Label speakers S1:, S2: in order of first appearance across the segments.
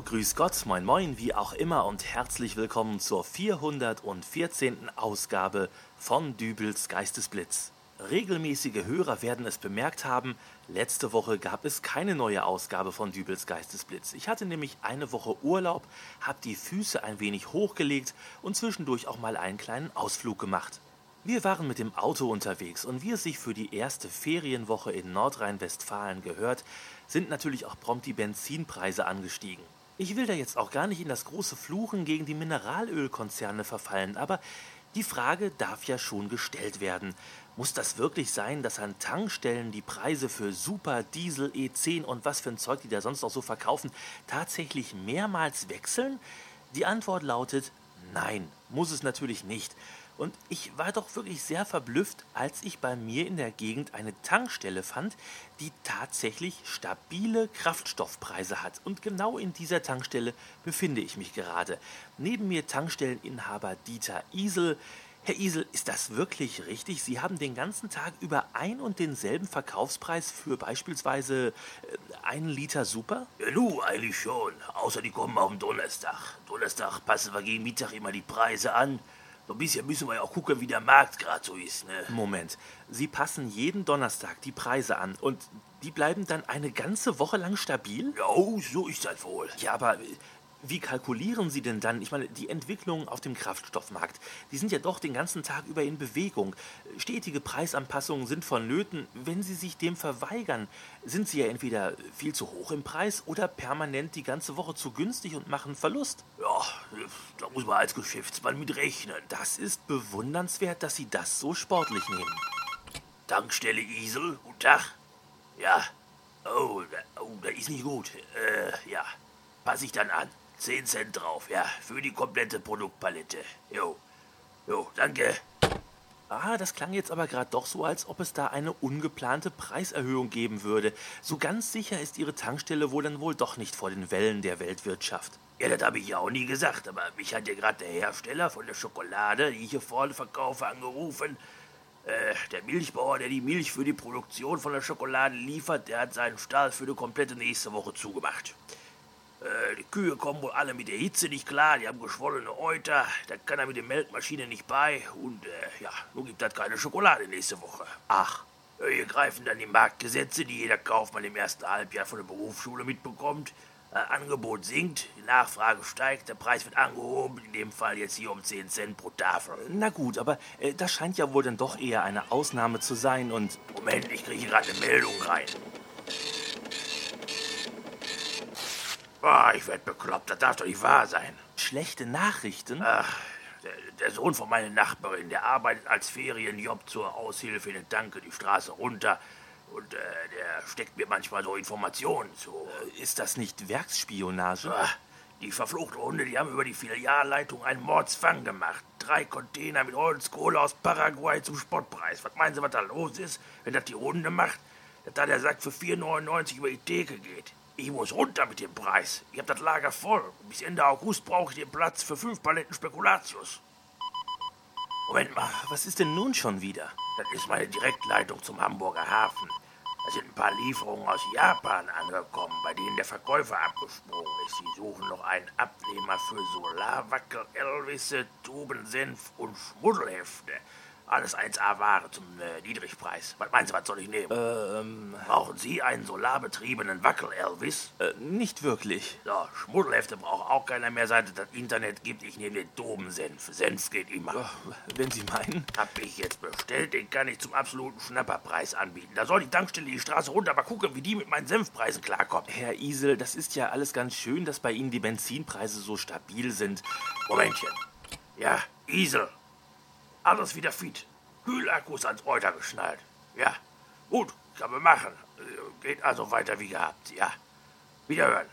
S1: Grüß Gott, moin moin, wie auch immer und herzlich willkommen zur 414. Ausgabe von Dübels Geistesblitz. Regelmäßige Hörer werden es bemerkt haben, letzte Woche gab es keine neue Ausgabe von Dübels Geistesblitz. Ich hatte nämlich eine Woche Urlaub, hab die Füße ein wenig hochgelegt und zwischendurch auch mal einen kleinen Ausflug gemacht. Wir waren mit dem Auto unterwegs und wie es sich für die erste Ferienwoche in Nordrhein-Westfalen gehört, sind natürlich auch prompt die Benzinpreise angestiegen. Ich will da jetzt auch gar nicht in das große Fluchen gegen die Mineralölkonzerne verfallen, aber die Frage darf ja schon gestellt werden. Muss das wirklich sein, dass an Tankstellen die Preise für Super, Diesel, E10 und was für ein Zeug die da sonst noch so verkaufen, tatsächlich mehrmals wechseln? Die Antwort lautet nein, muss es natürlich nicht. Und ich war doch wirklich sehr verblüfft, als ich bei mir in der Gegend eine Tankstelle fand, die tatsächlich stabile Kraftstoffpreise hat. Und genau in dieser Tankstelle befinde ich mich gerade. Neben mir Tankstelleninhaber Dieter Isel. Herr Isel, ist das wirklich richtig? Sie haben den ganzen Tag über ein und denselben Verkaufspreis für beispielsweise äh, einen Liter Super?
S2: Ja, nu, eigentlich schon. Außer die kommen auf den Donnerstag. Donnerstag passen wir gegen Mittag immer die Preise an. So ein bisschen müssen wir ja auch gucken, wie der Markt gerade so ist. Ne?
S1: Moment, Sie passen jeden Donnerstag die Preise an und die bleiben dann eine ganze Woche lang stabil?
S2: Ja, so ist das wohl.
S1: Ja, aber wie kalkulieren Sie denn dann? Ich meine, die Entwicklungen auf dem Kraftstoffmarkt, die sind ja doch den ganzen Tag über in Bewegung. Stetige Preisanpassungen sind vonnöten. Wenn Sie sich dem verweigern, sind Sie ja entweder viel zu hoch im Preis oder permanent die ganze Woche zu günstig und machen Verlust.
S2: Ja, da muss man als Geschäftsmann mit rechnen.
S1: Das ist bewundernswert, dass Sie das so sportlich nehmen.
S2: Tankstelle Isel, guten Tag. Ja. Oh, da, oh, da ist nicht gut. Äh, ja. Pass ich dann an. 10 Cent drauf, ja, für die komplette Produktpalette. Jo, jo, danke.
S1: Ah, das klang jetzt aber gerade doch so, als ob es da eine ungeplante Preiserhöhung geben würde. So ganz sicher ist Ihre Tankstelle wohl dann wohl doch nicht vor den Wellen der Weltwirtschaft.
S2: Ja, das habe ich ja auch nie gesagt, aber mich hat ja gerade der Hersteller von der Schokolade, die ich hier vorne verkaufe, angerufen. Äh, der Milchbauer, der die Milch für die Produktion von der Schokolade liefert, der hat seinen Stall für die komplette nächste Woche zugemacht. Äh, die Kühe kommen wohl alle mit der Hitze nicht klar, die haben geschwollene Euter, da kann er mit der Melkmaschine nicht bei und äh, ja, nun gibt das keine Schokolade nächste Woche.
S1: Ach.
S2: Äh, hier greifen dann die Marktgesetze, die jeder Kaufmann im ersten Halbjahr von der Berufsschule mitbekommt. Äh, Angebot sinkt, die Nachfrage steigt, der Preis wird angehoben, in dem Fall jetzt hier um 10 Cent pro Tafel.
S1: Na gut, aber äh, das scheint ja wohl dann doch eher eine Ausnahme zu sein und...
S2: Moment, ich kriege gerade eine Meldung rein. Oh, ich werd bekloppt, das darf doch nicht wahr sein.
S1: Schlechte Nachrichten?
S2: Ach, der, der Sohn von meiner Nachbarin, der arbeitet als Ferienjob zur Aushilfe in der Tanke die Straße runter. Und äh, der steckt mir manchmal so Informationen zu.
S1: Äh, ist das nicht Werksspionage?
S2: Ach, die verfluchte Hunde, die haben über die Filialleitung einen Mordsfang gemacht. Drei Container mit Holzkohle aus Paraguay zum Spottpreis. Was meinen Sie, was da los ist, wenn das die Runde macht? Dass da der Sack für 4,99 über die Theke geht. Ich muss runter mit dem Preis. Ich hab das Lager voll. Bis Ende August brauche ich den Platz für fünf Paletten Spekulatius.
S1: Moment mal, was ist denn nun schon wieder?
S2: Das ist meine Direktleitung zum Hamburger Hafen. Da sind ein paar Lieferungen aus Japan angekommen, bei denen der Verkäufer abgesprungen ist. Sie suchen noch einen Abnehmer für Solarwackel, Elvisse, Tubensenf und Schmuddelhefte. Alles 1A-Ware zum äh, Niedrigpreis. Was meinen Sie, was soll ich nehmen?
S1: Ähm.
S2: Brauchen Sie einen solarbetriebenen Wackel-Elvis?
S1: Äh, nicht wirklich.
S2: So, Schmuddelhefte braucht auch keiner mehr, seit es das Internet gibt. Ich nehme den Dobensenf. Senf geht immer.
S1: Oh, wenn Sie meinen.
S2: Hab ich jetzt bestellt, den kann ich zum absoluten Schnapperpreis anbieten. Da soll die Tankstelle die Straße runter, mal gucken, wie die mit meinen Senfpreisen klarkommt.
S1: Herr Isel, das ist ja alles ganz schön, dass bei Ihnen die Benzinpreise so stabil sind.
S2: Momentchen. Ja, Isel. Alles wieder fit. Kühlakkus ans Euter geschnallt. Ja, gut, kann man machen. Geht also weiter wie gehabt, ja. Wiederhören.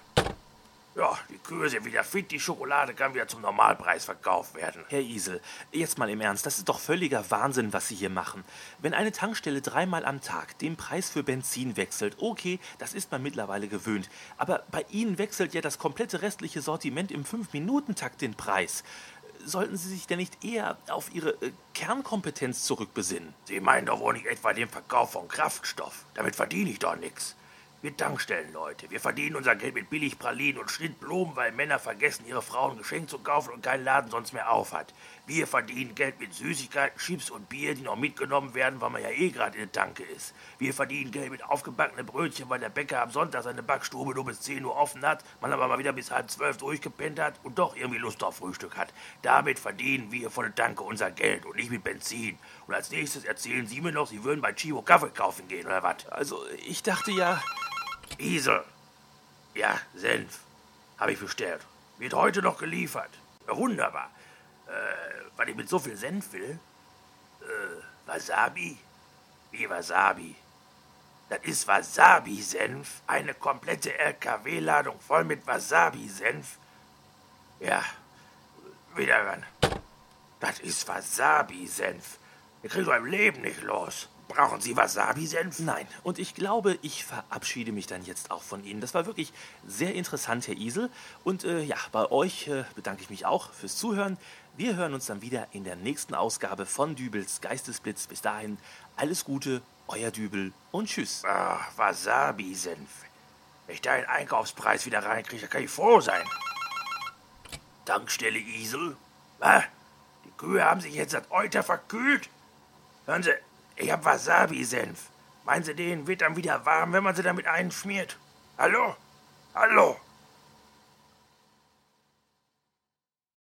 S2: Ja, die Kühe sind wieder fit, die Schokolade kann wieder zum Normalpreis verkauft werden.
S1: Herr Isel, jetzt mal im Ernst, das ist doch völliger Wahnsinn, was Sie hier machen. Wenn eine Tankstelle dreimal am Tag den Preis für Benzin wechselt, okay, das ist man mittlerweile gewöhnt. Aber bei Ihnen wechselt ja das komplette restliche Sortiment im 5-Minuten-Takt den Preis sollten Sie sich denn nicht eher auf Ihre äh, Kernkompetenz zurückbesinnen?
S2: Sie meinen doch wohl nicht etwa den Verkauf von Kraftstoff. Damit verdiene ich doch nichts. Wir Tankstellenleute. Wir verdienen unser Geld mit Billigpralinen und Schnittblumen, weil Männer vergessen, ihre Frauen Geschenk zu kaufen und kein Laden sonst mehr aufhat. Wir verdienen Geld mit Süßigkeiten, Chips und Bier, die noch mitgenommen werden, weil man ja eh gerade in der Tanke ist. Wir verdienen Geld mit aufgebackenen Brötchen, weil der Bäcker am Sonntag seine Backstube nur bis 10 Uhr offen hat, man aber mal wieder bis halb zwölf durchgepennt hat und doch irgendwie Lust auf Frühstück hat. Damit verdienen wir von der Tanke unser Geld und nicht mit Benzin. Und als nächstes erzählen Sie mir noch, Sie würden bei Chivo Kaffee kaufen gehen, oder was?
S1: Also, ich dachte ja...
S2: Isel. Ja, Senf. Habe ich bestellt. Wird heute noch geliefert. Wunderbar. Äh, weil ich mit so viel Senf will? Äh, Wasabi? Wie Wasabi? Das ist Wasabi-Senf. Eine komplette LKW-Ladung voll mit Wasabi-Senf. Ja, wieder ran. Das ist Wasabi-Senf. Kriegen so im Leben nicht los. Brauchen Sie Wasabi-Senf?
S1: Nein. Und ich glaube, ich verabschiede mich dann jetzt auch von Ihnen. Das war wirklich sehr interessant, Herr Isel. Und äh, ja, bei euch äh, bedanke ich mich auch fürs Zuhören. Wir hören uns dann wieder in der nächsten Ausgabe von Dübels Geistesblitz. Bis dahin, alles Gute, euer Dübel und tschüss.
S2: Ach, Wasabi-Senf. Wenn ich da einen Einkaufspreis wieder reinkriege, kann ich froh sein. Tankstelle Isel? Was? Die Kühe haben sich jetzt seit Euter verkühlt? Hören Sie, ich hab Wasabi-Senf. Meinen Sie, denen wird dann wieder warm, wenn man sie damit einschmiert? Hallo? Hallo?